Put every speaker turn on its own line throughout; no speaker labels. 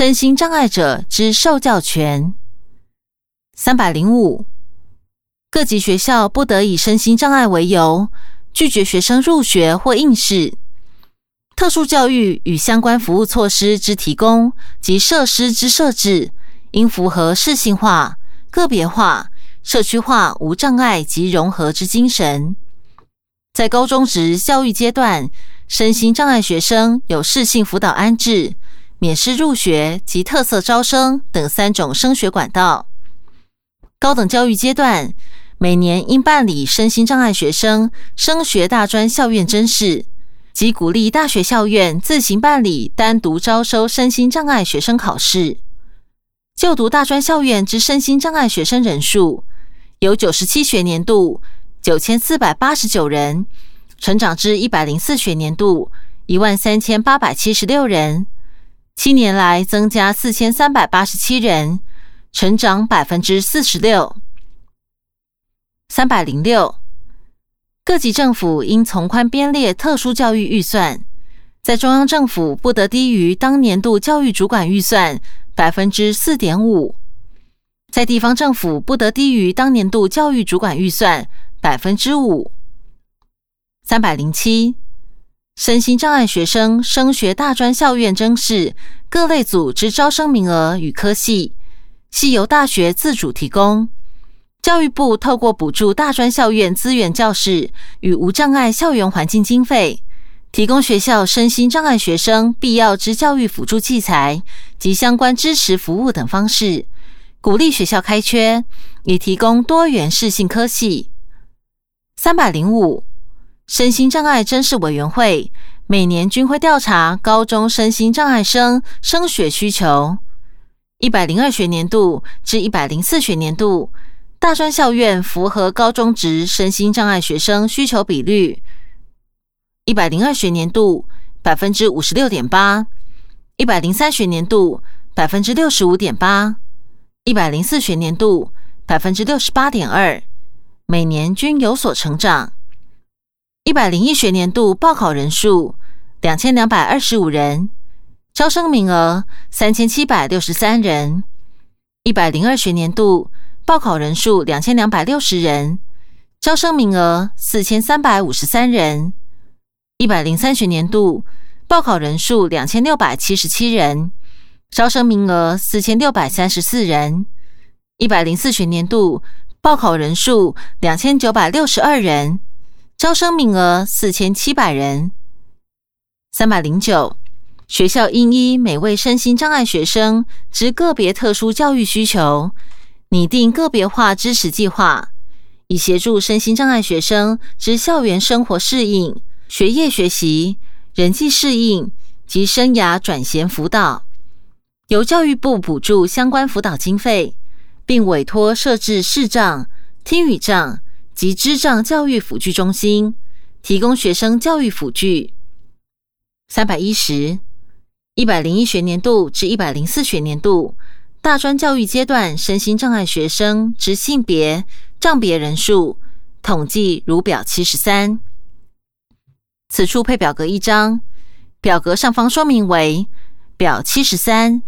身心障碍者之受教权。三百零五，各级学校不得以身心障碍为由拒绝学生入学或应试。特殊教育与相关服务措施之提供及设施之设置，应符合适性化、个别化、社区化、无障碍及融合之精神。在高中职教育阶段，身心障碍学生有适性辅导安置、免试入学及特色招生等三种升学管道。高等教育阶段，每年应办理身心障碍学生升学大专校院甄试。及鼓励大学校院自行办理单独招收身心障碍学生考试。就读大专校院之身心障碍学生人数，由九十七学年度九千四百八十九人，成长至一百零四学年度一万三千八百七十六人，七年来增加四千三百八十七人，成长百分之四十六。三百零六。各级政府应从宽编列特殊教育预算，在中央政府不得低于当年度教育主管预算百分之四点五，在地方政府不得低于当年度教育主管预算百分之五。三百零七，身心障碍学生升学大专校院征试各类组之招生名额与科系，系由大学自主提供。教育部透过补助大专校院资源教室与无障碍校园环境经费，提供学校身心障碍学生必要之教育辅助器材及相关支持服务等方式，鼓励学校开缺，以提供多元适性科系。三百零五，身心障碍甄试委员会每年均会调查高中身心障碍生升学需求。一百零二学年度至一百零四学年度。大专校院符合高中职身心障碍学生需求比率，一百零二学年度百分之五十六点八，一百零三学年度百分之六十五点八，一百零四学年度百分之六十八点二，每年均有所成长。一百零一学年度报考人数两千两百二十五人，招生名额三千七百六十三人。一百零二学年度。报考人数两千两百六十人，招生名额四千三百五十三人。一百零三学年度报考人数两千六百七十七人，招生名额四千六百三十四人。一百零四学年度报考人数两千九百六十二人，招生名额四千七百人。三百零九学校应依每位身心障碍学生之个别特殊教育需求。拟定个别化支持计划，以协助身心障碍学生之校园生活适应、学业学习、人际适应及生涯转衔辅导。由教育部补助相关辅导经费，并委托设置视障、听语障及智障教育辅具中心，提供学生教育辅具。三百一十，一百零一学年度至一百零四学年度。大专教育阶段身心障碍学生之性别障别人数统计如表七十三。此处配表格一张，表格上方说明为表七十三。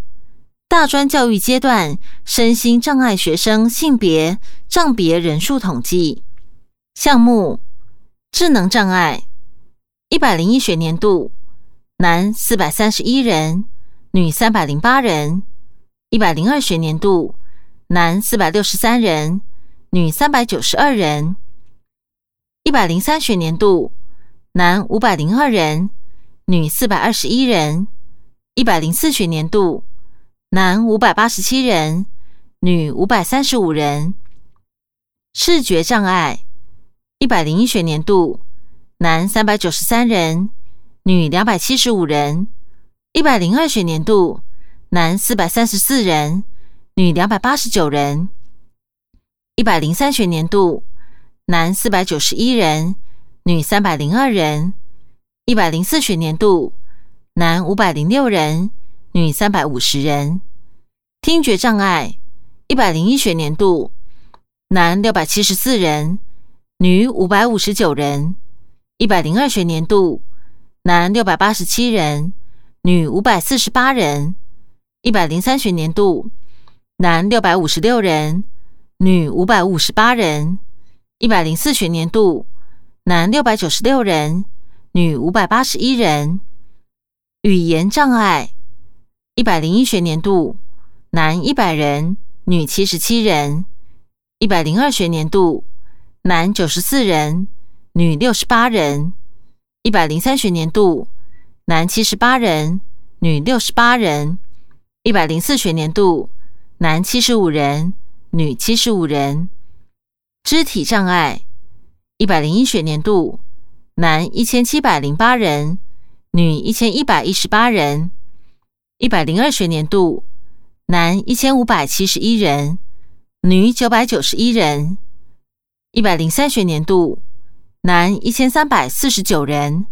大专教育阶段身心障碍学生性别障别人数统计项目：智能障碍，一百零一学年度男四百三十一人，女三百零八人。一百零二学年度，男四百六十三人，女三百九十二人。一百零三学年度，男五百零二人，女四百二十一人。一百零四学年度，男五百八十七人，女五百三十五人。视觉障碍，一百零一学年度，男三百九十三人，女两百七十五人。一百零二学年度。男四百三十四人，女两百八十九人。一百零三学年度，男四百九十一人，女三百零二人。一百零四学年度，男五百零六人，女三百五十人。听觉障碍，一百零一学年度，男六百七十四人，女五百五十九人。一百零二学年度，男六百八十七人，女五百四十八人。一百零三学年度男六百五十六人，女五百五十八人；一百零四学年度男六百九十六人，女五百八十一人。语言障碍，一百零一学年度男一百人，女七十七人；一百零二学年度男九十四人，女六十八人；一百零三学年度男七十八人，女六十八人；一百零四学年度男七十五人，女七十五人。肢体障碍，一百零一学年度男一千七百零八人。女一千一百一十八人，一百零二学年度男一千五百七十一人，女九百九十一人；一百零三学年度男一千三百四十九人，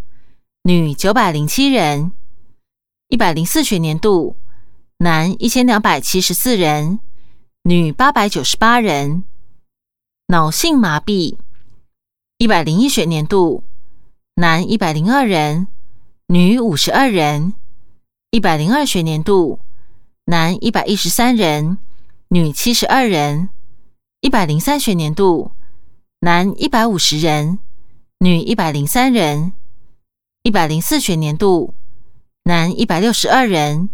女九百零七人；一百零四学年度男一千两百七十四人，女八百九十八人。脑性麻痹，一百零一学年度男一百零二人。女五十二人，一百零二学年度男一百一十三人，女七十二人；一百零三学年度男一百五十人，女一百零三人；一百零四学年度男一百六十二人，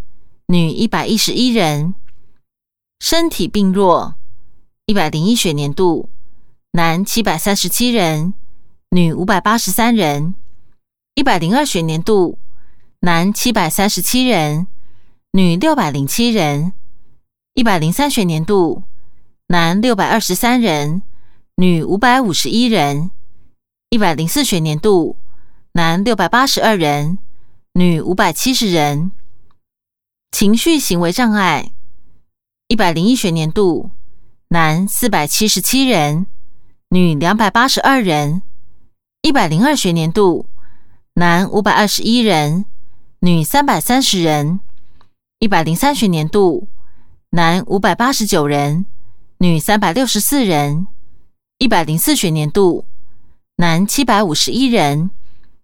女一百一十一人。身体病弱，一百零一学年度男七百三十七人，女五百八十三人。一百零二学年度，男七百三十七人，女六百零七人；一百零三学年度，男六百二十三人，女五百五十一人；一百零四学年度，男六百八十二人，女五百七十人。情绪行为障碍，一百零一学年度，男四百七十七人，女两百八十二人；一百零二学年度。男五百二十一人，女三百三十人；一百零三学年度，男五百八十九人，女三百六十四人；一百零四学年度，男七百五十一人，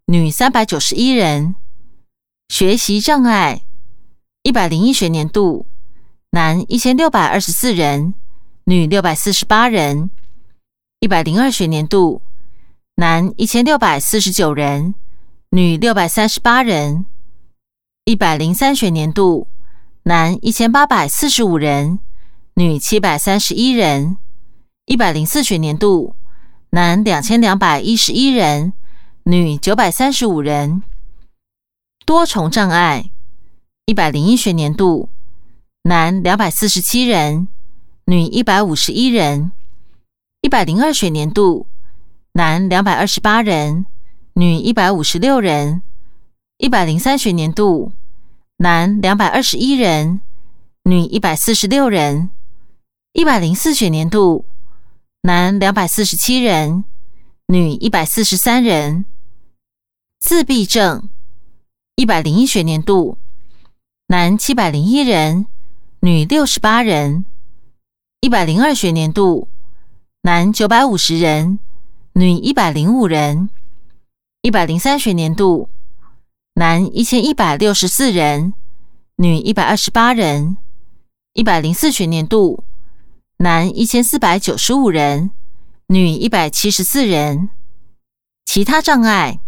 女三百九十一人。学习障碍，一百零一学年度，男一千六百二十四人，女六百四十八人；一百零二学年度，男一千六百四十九人。女六百三十八人，一百零三学年度男一千八百四十五人，女七百三十一人；一百零四学年度男两千两百一十一人，女九百三十五人。多重障碍，一百零一学年度男两百四十七人，女一百五十一人；一百零二学年度男两百二十八人。女一百五十六人，一百零三学年度男两百二十一人，女一百四十六人；一百零四学年度男两百四十七人，女一百四十三人。自闭症，一百零一学年度男七百零一人，女六十八人；一百零二学年度男九百五十人，女一百零五人。一百零三学年度，男一千一百六十四人，女一百二十八人；一百零四学年度，男一千四百九十五人，女一百七十四人。其他障碍，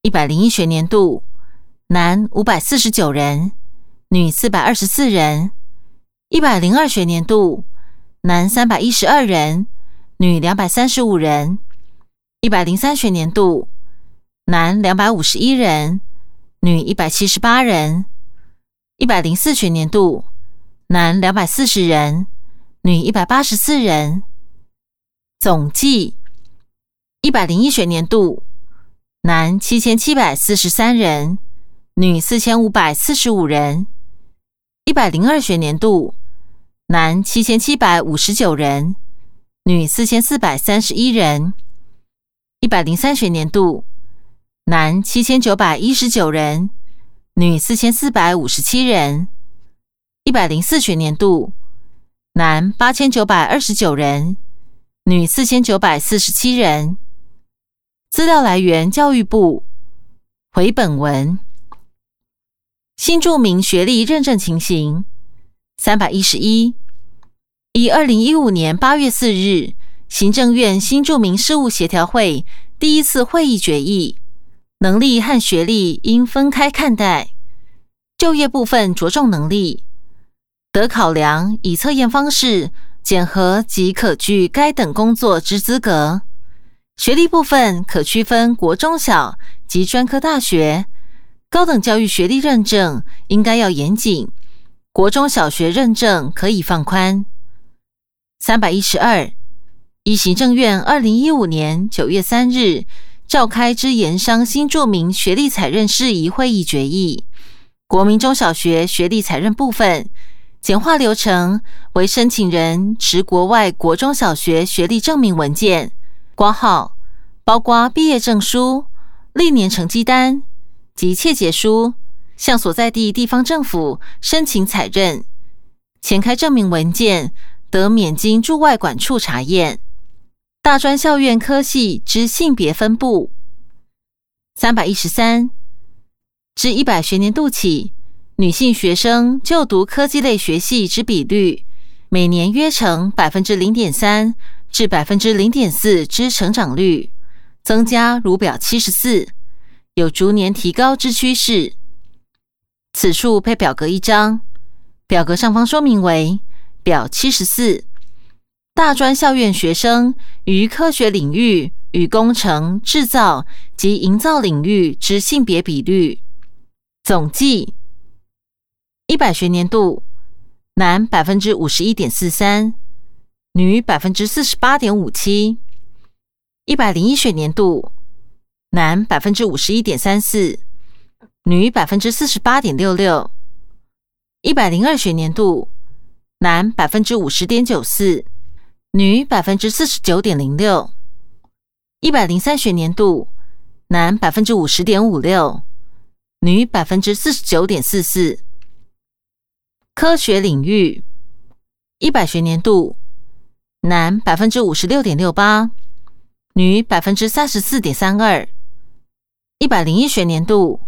一百零一学年度，男五百四十九人，女四百二十四人；一百零二学年度，男三百一十二人，女两百三十五人；一百零三学年度。男两百五十一人，女一百七十八人；一百零四学年度，男两百四十人，女一百八十四人。总计一百零一学年度，男七千七百四十三人，女四千五百四十五人；一百零二学年度，男七千七百五十九人，女四千四百三十一人；一百零三学年度。男七千九百一十九人，女四千四百五十七人。一百零四学年度，男八千九百二十九人，女四千九百四十七人。资料来源：教育部。回本文。新著名学历认证情形：三百一十一，以二零一五年八月四日行政院新住民事务协调会第一次会议决议，能力和学历应分开看待，就业部分着重能力，得考量以测验方式检核及可具该等工作之资格；学历部分可区分国中小及专科大学，高等教育学历认证应该要严谨。国中小学认证可以放宽。三百一十二，依行政院二零一五年九月三日召开之研商新著名学历采认事宜会议决议，国民中小学学历采认部分简化流程为申请人持国外国中小学学历证明文件挂号，包括毕业证书、历年成绩单及切结书。向所在地地方政府申请采认，前开证明文件得免经驻外管处查验。大专校院科系之性别分布，三百一十三至一百学年度起，女性学生就读科技类学系之比率，每年约呈百分之零点三至百分之零点四之成长率，增加如表七十四，有逐年提高之趋势。此处配表格一张，表格上方说明为表七十四，大专校院学生于科学领域与工程、制造及营造领域之性别比率总计：一百学年度男百分之五十一点四三，女百分之四十八点五七；一百零一学年度男百分之五十一点三四。女百分之四十八点六六，一百零二学年度男百分之五十点九四，女百分之四十九点零六；一百零三学年度男百分之五十点五六，女百分之四十九点四四。科学领域一百学年度男百分之五十六点六八，女百分之三十四点三二；一百零一学年度。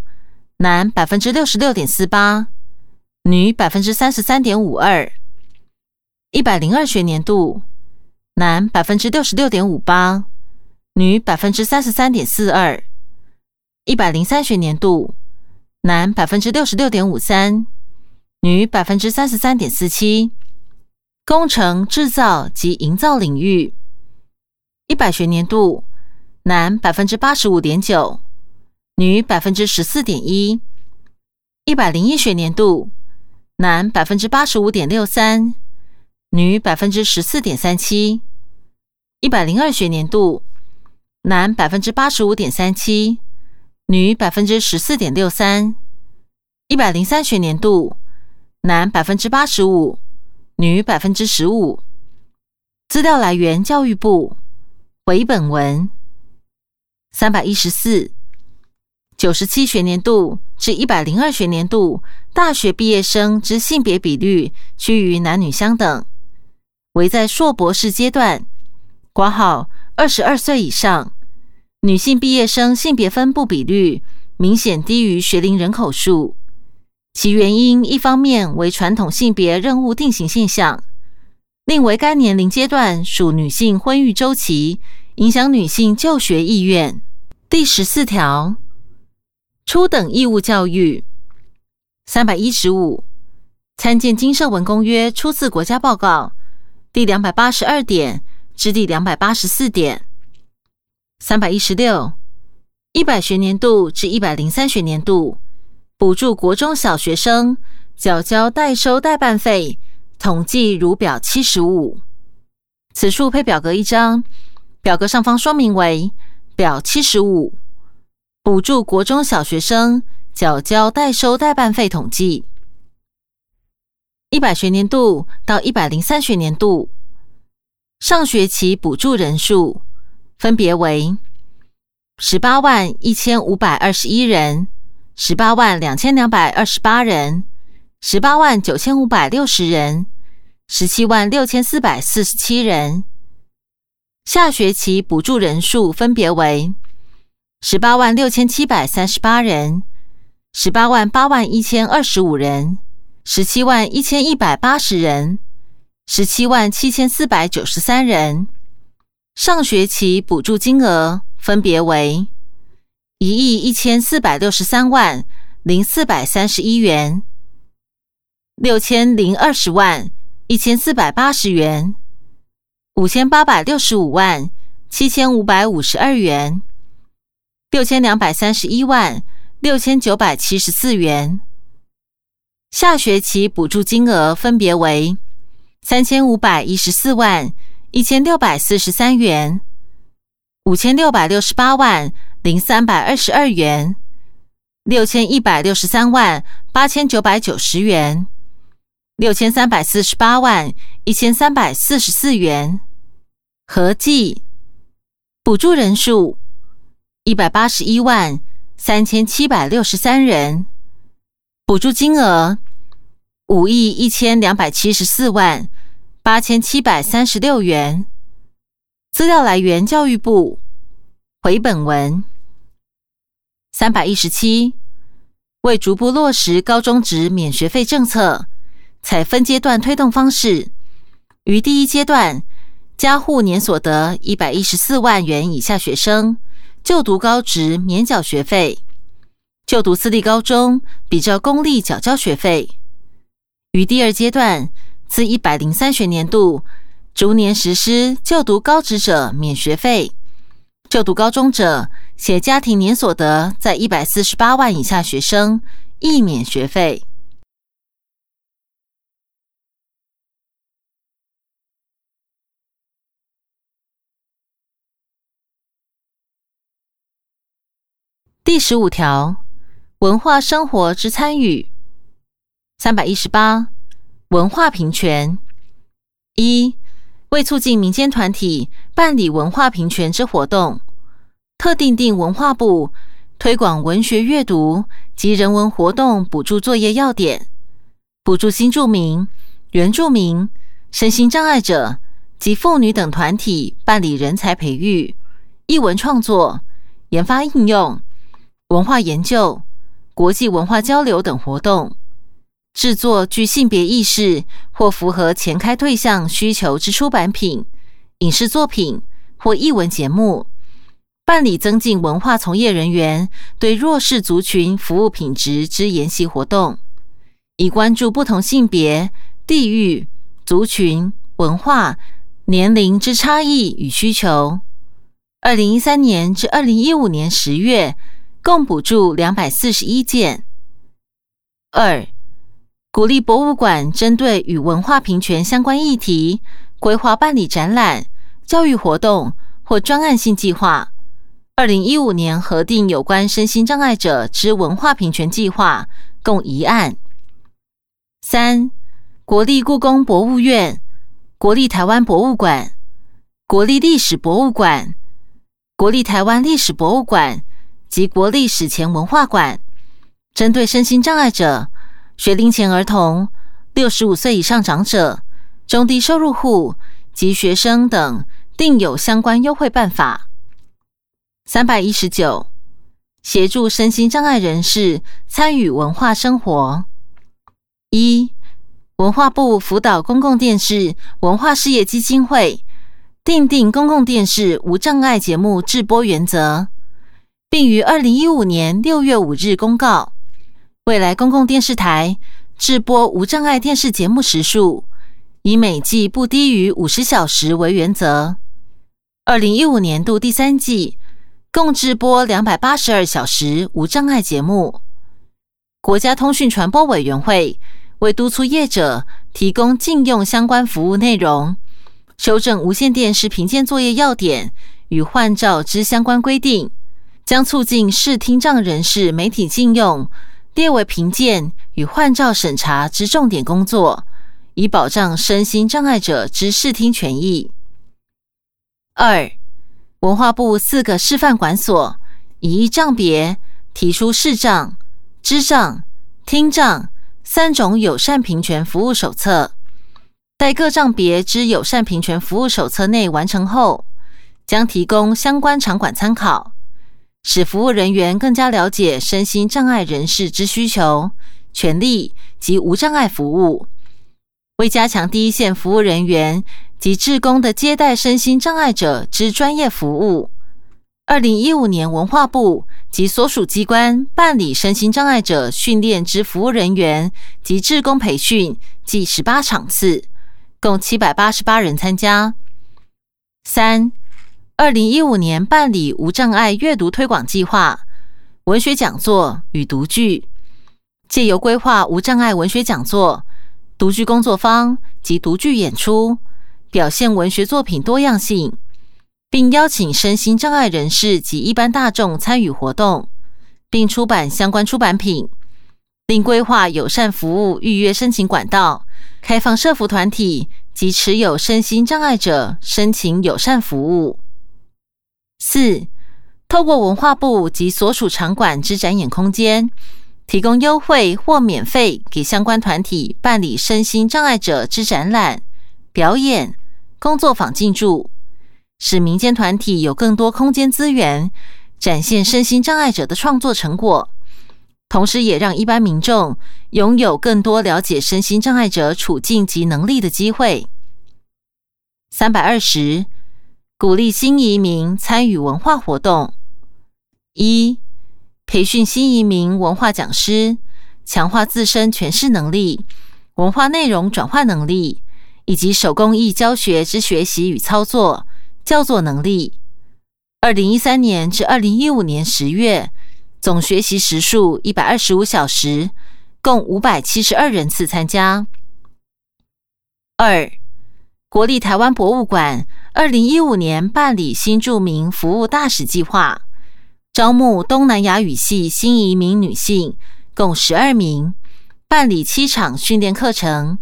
男百分之六十六点四八，女百分之三十三点五二。一百零二学年度，男百分之六十六点五八，女百分之三十三点四二。一百零三学年度，男百分之六十六点五三，女百分之三十三点四七。工程制造及营造领域，一百学年度，男百分之八十五点九。女百分之十四点一，一百零一学年度男百分之八十五点六三，女百分之十四点三七；一百零二学年度男百分之八十五点三七，女百分之十四点六三；一百零三学年度男百分之八十五，女百分之十五。资料来源：教育部。回本文三百一十四。九十七学年度至一百零二学年度大学毕业生之性别比率趋于男女相等，唯在硕博士阶段（括号二十二岁以上），女性毕业生性别分布比率明显低于学龄人口数。其原因一方面为传统性别任务定型现象，另为该年龄阶段属女性婚育周期，影响女性就学意愿。第十四条。初等义务教育三百一十五，参见《金社文公约》初次国家报告第两百八十二点至第两百八十四点。三百一十六，一百学年度至一百零三学年度，补助国中小学生缴交代收代办费，统计如表七十五。此处配表格一张，表格上方说明为表七十五。补助国中小学生缴交代收代办费统计，一百学年度到一百零三学年度上学期补助人数分别为十八万一千五百二十一人、十八万两千两百二十八人、十八万九千五百六十人、十七万六千四百四十七人。下学期补助人数分别为。十八万六千七百三十八人，十八万八万一千二十五人，十七万一千一百八十人，十七万七千四百九十三人。上学期补助金额分别为一亿一千四百六十三万零四百三十一元、六千零二十万一千四百八十元、五千八百六十五万七千五百五十二元、六千两百三十一万六千九百七十四元。下学期补助金额分别为三千五百一十四万一千六百四十三元、五千六百六十八万零三百二十二元、六千一百六十三万八千九百九十元、六千三百四十八万一千三百四十四元，合计补助人数一百八十一万三千七百六十三人。补助金额五亿一千两百七十四万八千七百三十六元。资料来源：教育部。回本文三百一十七，为逐步落实高中职免学费政策，采分阶段推动方式，于第一阶段，加户年所得一百一十四万元以下学生就读高职免缴学费。就读私立高中，比照公立缴交学费。于第二阶段，自一百零三学年度，逐年实施就读高职者免学费；就读高中者，且家庭年所得在一百四十八万以下学生，亦免学费。第十五条。文化生活之参与，三百一十八。文化平权一，为促进民间团体办理文化平权之活动，特定定文化部推广文学阅读及人文活动补助作业要点，补助新住民、原住民、身心障碍者及妇女等团体办理人才培育、译文创作、研发应用、文化研究。国际文化交流等活动，制作具性别意识或符合前开对象需求之出版品、影视作品或译文节目，办理增进文化从业人员对弱势族群服务品质之研习活动，以关注不同性别、地域、族群、文化、年龄之差异与需求。二零一三年至二零一五年十月。共补助两百四十一件。二、鼓励博物馆针对与文化平权相关议题，规划办理展览、教育活动或专案性计划。二零一五年核定有关身心障碍者之文化平权计划，共一案。三、国立故宫博物院、国立台湾博物馆、国立历史博物馆、国立台湾历史博物馆。及国立史前文化馆，针对身心障碍者、学龄前儿童、六十五岁以上长者、中低收入户及学生等，定有相关优惠办法。三百一十九，协助身心障碍人士参与文化生活。一、文化部辅导公共电视文化事业基金会，订定公共电视无障碍节目制播原则。并于二零一五年六月五日公告，未来公共电视台制播无障碍电视节目时数，以每季不低于五十小时为原则。二零一五年度第三季共制播两百八十二小时无障碍节目。国家通讯传播委员会为督促业者提供禁用相关服务内容，修正无线电视评鉴作业要点与换照之相关规定。将促进视听障人士媒体禁用列为评鉴与换照审查之重点工作，以保障身心障碍者之视听权益。二、文化部四个示范馆所以一障别提出视障、知障、听障三种友善平权服务手册，待各障别之友善平权服务手册内完成后，将提供相关场馆参考。使服务人员更加了解身心障碍人士之需求，权利及无障碍服务，为加强第一线服务人员及志工的接待身心障碍者之专业服务。二零一五年，文化部及所属机关办理身心障碍者训练之服务人员及志工培训，计十八场次，共七百八十八人参加。三，二零一五年办理无障碍阅读推广计划、文学讲座与读剧，借由规划无障碍文学讲座、读剧工作坊及读剧演出，表现文学作品多样性。并邀请身心障碍人士及一般大众参与活动，并出版相关出版品，并规划友善服务预约申请管道，开放社服团体及持有身心障碍者申请友善服务。四、透过文化部及所属场馆之展演空间，提供优惠或免费给相关团体办理身心障碍者之展览、表演、工作坊进驻。使民间团体有更多空间资源，展现身心障碍者的创作成果，同时也让一般民众拥有更多了解身心障碍者处境及能力的机会。三百二十，鼓励新移民参与文化活动。一、培训新移民文化讲师，强化自身诠释能力、文化内容转换能力，以及手工艺教学之学习与操作。教作能力，二零一三年至二零一五年十月，总学习时数一百二十五小时，共五百七十二人次参加。二，国立台湾博物馆二零一五年办理新著名服务大使计划，招募东南亚语系新移民女性共十二名，办理七场训练课程，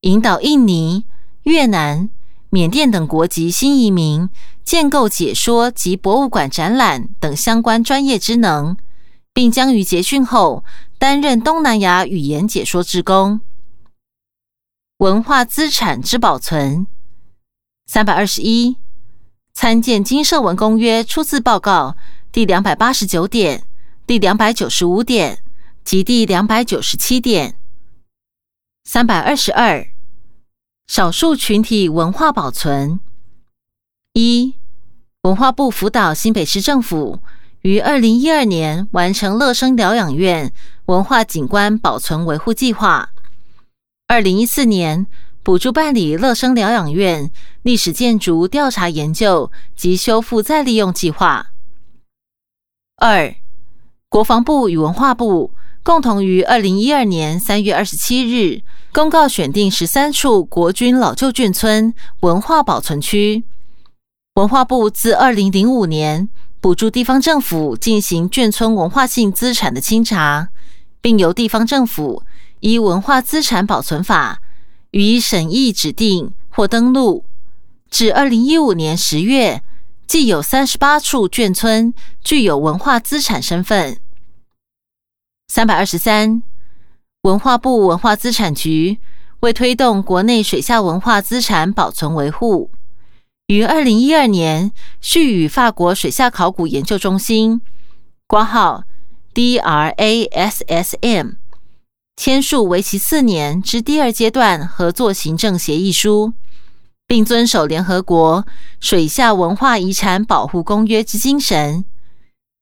引导印尼、越南。缅甸等国籍新移民建构解说及博物馆展览等相关专业职能，并将于结训后担任东南亚语言解说职工。文化资产之保存，三百二十一参见《金社文公约》初次报告第两百八十九点、第两百九十五点及第两百九十七点。三百二十二。少数群体文化保存。一、文化部辅导新北市政府于二零一二年完成乐生疗养院文化景观保存维护计划。二零一四年补助办理乐生疗养院历史建筑调查研究及修复再利用计划。二、国防部与文化部共同于二零一二年三月二十七日。公告选定十三处国军老旧眷村文化保存区。文化部自二零零五年补助地方政府进行眷村文化性资产的清查，并由地方政府依文化资产保存法予以审议指定或登录。至二零一五年十月，既有三十八处眷村具有文化资产身份。三百二十三。文化部文化资产局为推动国内水下文化资产保存维护，于二零一二年续与法国水下考古研究中心（挂号 DRASSM） 签署为期四年之第二阶段合作行政协议书，并遵守联合国水下文化遗产保护公约之精神，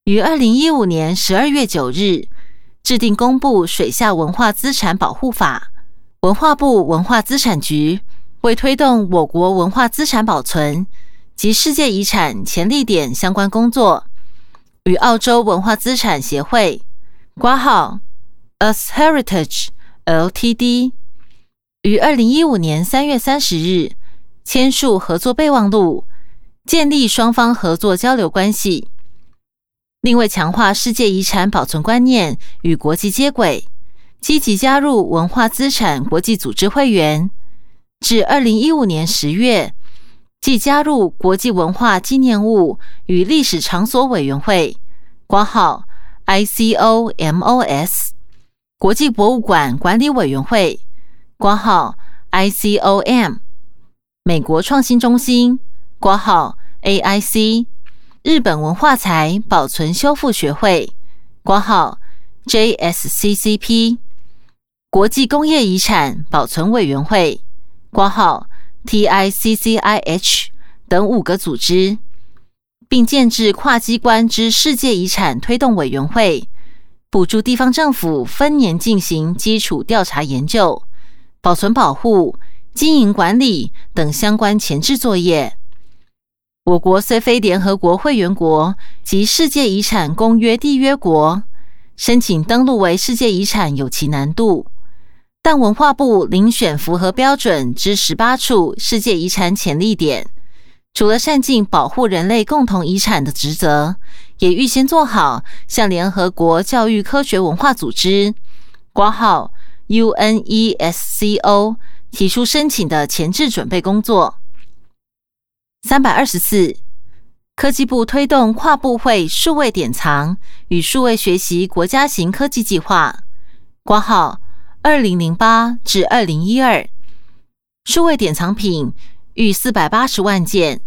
于二零一五年十二月九日。制定公布《水下文化资产保护法》，文化部文化资产局为推动我国文化资产保存及世界遗产潜力点相关工作，与澳洲文化资产协会（挂号 As Heritage Ltd） 于二零一五年三月三十日签署合作备忘录，建立双方合作交流关系。另为强化世界遗产保存观念与国际接轨，积极加入文化资产国际组织会员。至二零一五年十月，即加入国际文化纪念物与历史场所委员会（括号 ICOMOS）、国际博物馆管理委员会（括号 ICOM）、美国创新中心（括号 AIC）。日本文化财保存修复学会（括号 JSCCP） 国际工业遗产保存委员会（括号 TICCIH） 等五个组织，并建制跨机关之世界遗产推动委员会，补助地方政府分年进行基础调查研究、保存保护、经营管理等相关前置作业。我国虽非联合国会员国及世界遗产公约缔约国，申请登录为世界遗产有其难度。但文化部遴选符合标准之十八处世界遗产潜力点，除了善尽保护人类共同遗产的职责，也预先做好向联合国教育科学文化组织（挂号 UNESCO） 提出申请的前置准备工作。三百二十四，科技部推动跨部会数位典藏与数位学习国家型科技计划（挂号二零零八至二零一二），数位典藏品逾四百八十万件，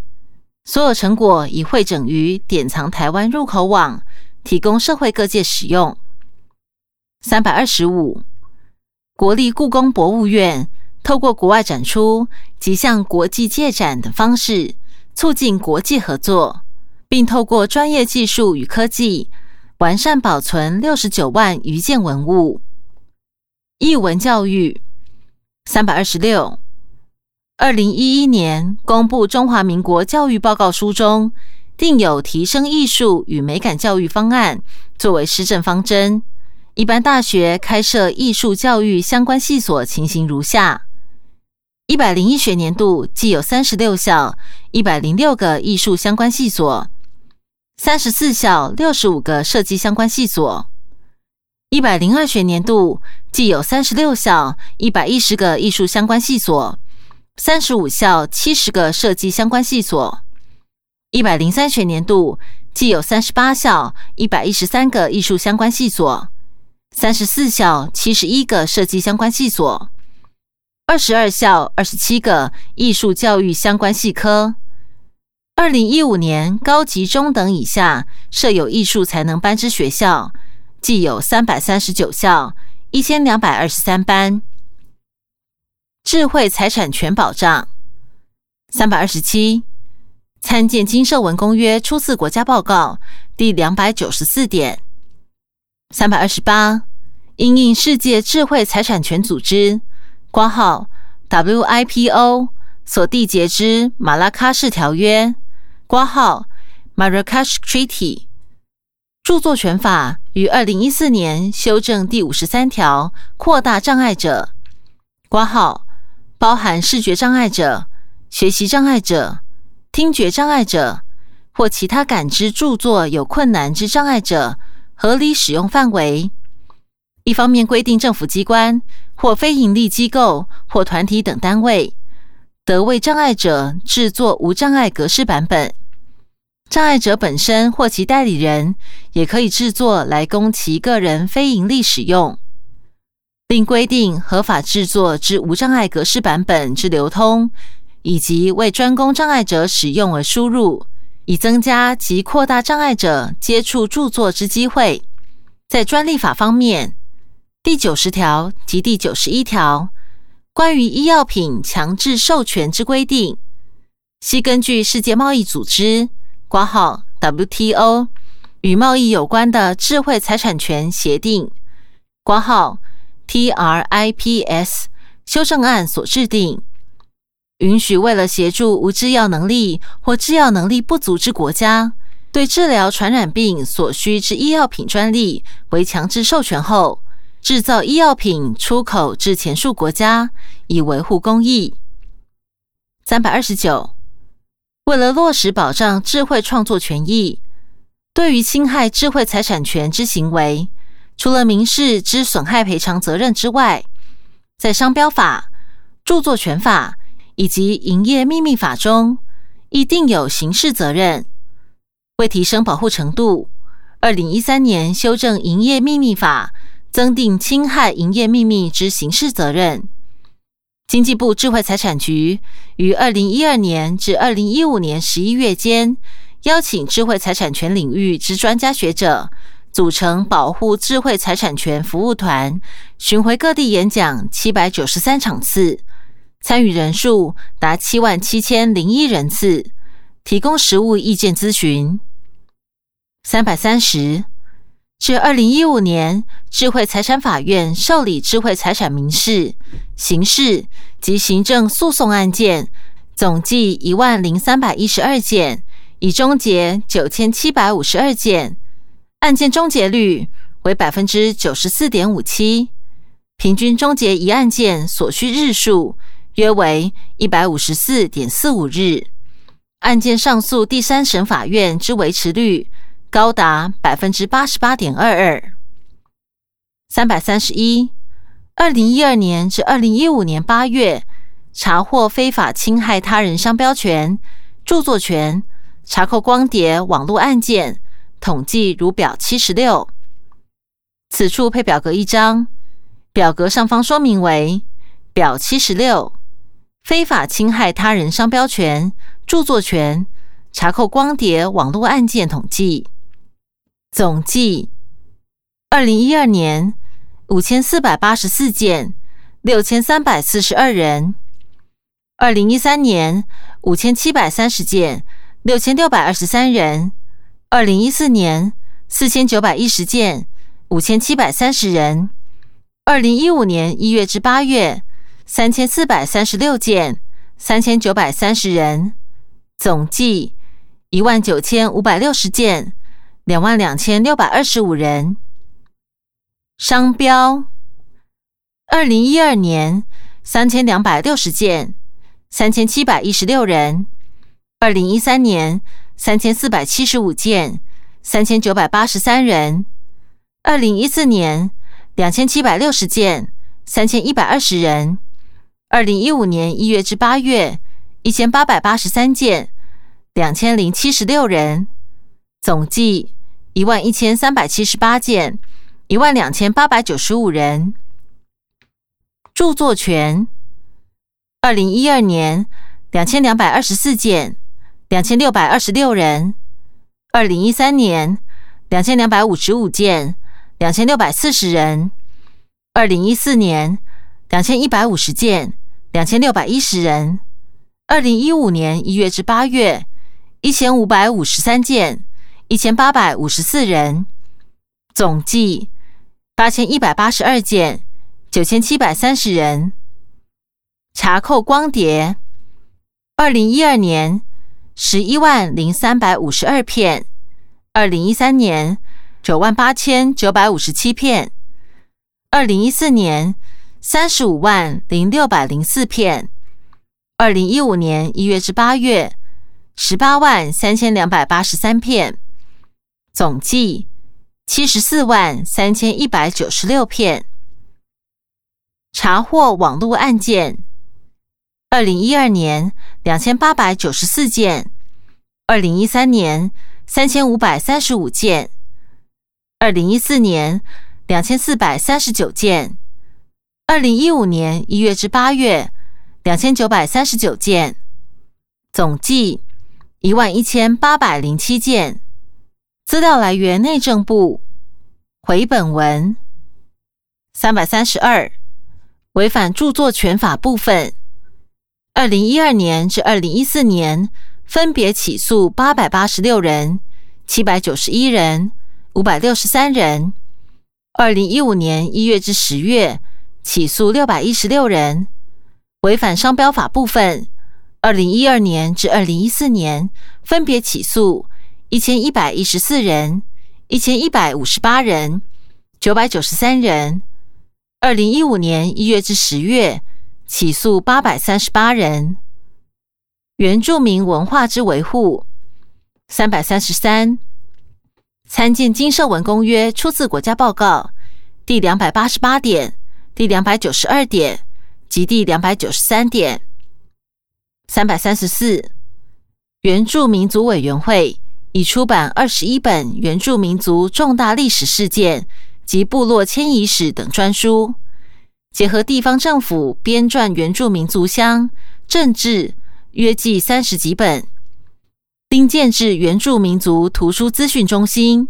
所有成果已汇整于典藏台湾入口网，提供社会各界使用。三百二十五，国立故宫博物院透过国外展出及向国际借展的方式。促进国际合作，并透过专业技术与科技完善保存六十九万余件文物。译文教育三百二十六，二零一一年公布《中华民国教育报告书》中，定有提升艺术与美感教育方案作为施政方针。一般大学开设艺术教育相关系所情形如下。一百零一学年度既有三十六校一百零六个艺术相关系所，三十四校六十五个设计相关系所；一百零二学年度既有三十六校一百一十个艺术相关系所，三十五校七十个设计相关系所；一百零三学年度既有三十八校一百一十三个艺术相关系所，三十四校七十一个设计相关系所。二十二校二十七个艺术教育相关系科。二零一五年高级中等以下设有艺术才能班之学校，既有三百三十九校一千两百二十三班。智慧财产权保障三百二十七，参见《金社文公约》初次国家报告第两百九十四点。三百二十八，因应世界智慧财产权组织。括号 WIPO 所缔结之马拉喀什条约，括号 Marrakesh Treaty 著作权法于二零一四年修正第五十三条，扩大障碍者，括号包含视觉障碍者、学习障碍者、听觉障碍者或其他感知著作有困难之障碍者合理使用范围。一方面规定政府机关。或非营利机构或团体等单位，得为障碍者制作无障碍格式版本；障碍者本身或其代理人也可以制作来供其个人非营利使用，并规定合法制作之无障碍格式版本之流通，以及为专供障碍者使用而输入，以增加及扩大障碍者接触著作之机会。在专利法方面。第九十条及第九十一条关于医药品强制授权之规定，系根据世界贸易组织（挂号 WTO） 与贸易有关的智慧财产权协定（挂号 TRIPS） 修正案所制定，允许为了协助无制药能力或制药能力不足之国家，对治疗传染病所需之医药品专利为强制授权后。制造医药品出口至前述国家，以维护公益。三百二十九，为了落实保障智慧创作权益，对于侵害智慧财产权之行为，除了民事之损害赔偿责任之外，在商标法、著作权法以及营业秘密法中，亦定有刑事责任。为提升保护程度，二零一三年修正营业秘密法。增订侵害营业秘密之刑事责任。经济部智慧财产局于二零一二年至二零一五年十一月间，邀请智慧财产权领域之专家学者，组成保护智慧财产权服务团，巡回各地演讲七百九十三场次，参与人数达七万七千零一人次，提供实务意见咨询。三百三十，至二零一五年，智慧财产法院受理智慧财产民事、刑事及行政诉讼案件总计一万零三百一十二件，已终结九千七百五十二件，案件终结率为百分之九十四点五七，平均终结一案件所需日数约为一百五十四点四五日，案件上诉第三审法院之维持率。高达百分之八十八点二二，三百三十一。二零一二年至二零一五年八月，查获非法侵害他人商标权、著作权、查扣光碟网络案件，统计如表七十六。此处配表格一张，表格上方说明为表七十六：非法侵害他人商标权、著作权、查扣光碟网络案件统计。总计二零一二年五千四百八十四件，六千三百四十二人；二零一三年五千七百三十件，六千六百二十三人；二零一四年四千九百一十件，五千七百三十人；二零一五年一月至八月三千四百三十六件，三千九百三十人。总计一万九千五百六十件。两万两千六百二十五人。商标，二零一二年三千两百六十件，三千七百一十六人；二零一三年三千四百七十五件，三千九百八十三人；二零一四年两千七百六十件，三千一百二十人；二零一五年一月至八月一千八百八十三件，两千零七十六人。总计。一万一千三百七十八件，一万两千八百九十五人。著作权，二零一二年两千两百二十四件，两千六百二十六人；二零一三年两千两百五十五件，两千六百四十人；二零一四年两千一百五十件，两千六百一十人；二零一五年一月至八月一千五百五十三件。一千八百五十四人，总计八千一百八十二件，九千七百三十人。查扣光碟，二零一二年十一万零三百五十二片，二零一三年九万八千九百五十七片，二零一四年三十五万零六百零四片，二零一五年一月至八月十八万三千两百八十三片。总计七十四万三千一百九十六片。查获网络案件：二零一二年两千八百九十四件，二零一三年三千五百三十五件，二零一四年两千四百三十九件，二零一五年一月至八月两千九百三十九件。总计一万一千八百零七件。资料来源：内政部。回本文三百三十二，违反著作权法部分。二零一二年至二零一四年，分别起诉八百八十六人、七百九十一人、五百六十三人。二零一五年一月至十月，起诉六百一十六人。违反商标法部分。二零一二年至二零一四年，分别起诉。一千一百一十四人，一千一百五十八人，九百九十三人。二零一五年一月至十月，起诉八百三十八人。原住民文化之维护，三百三十三。参见《金社文公约》，出自国家报告第两百八十八点、第两百九十二点及第两百九十三点。三百三十四。原住民族委员会。已出版二十一本原住民族重大历史事件及部落迁移史等专书，结合地方政府编撰原住民族乡政治约计三十几本，并建制原住民族图书资讯中心，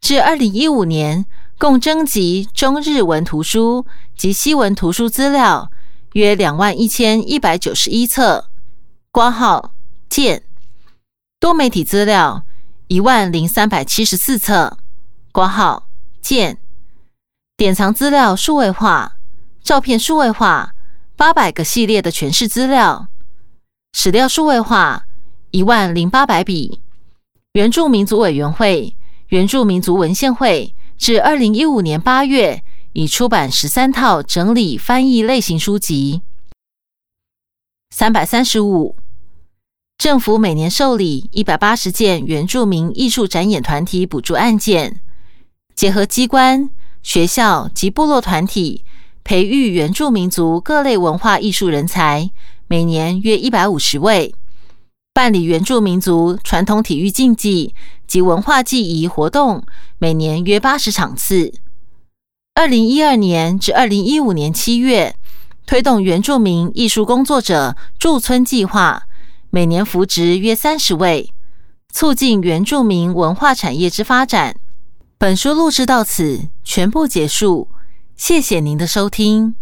至二零一五年，共征集中日文图书及西文图书资料约两万一千一百九十一册，挂号见；多媒体资料一万零三百七十四册，挂号见；典藏资料数位化、照片数位化八百个系列的全市资料，史料数位化一万零八百笔，原住民族委员会。原住民族文献会至二零一五年八月已出版十三套整理翻译类型书籍。三百三十五，政府每年受理一百八十件原住民艺术展演团体补助案件，结合机关、学校及部落团体，培育原住民族各类文化艺术人才，每年约一百五十位。办理原住民族传统体育竞技及文化祭仪活动，每年约八十场次。二零一二年至二零一五年七月，推动原住民艺术工作者驻村计划，每年扶植约三十位，促进原住民文化产业之发展。本书录制到此全部结束，谢谢您的收听。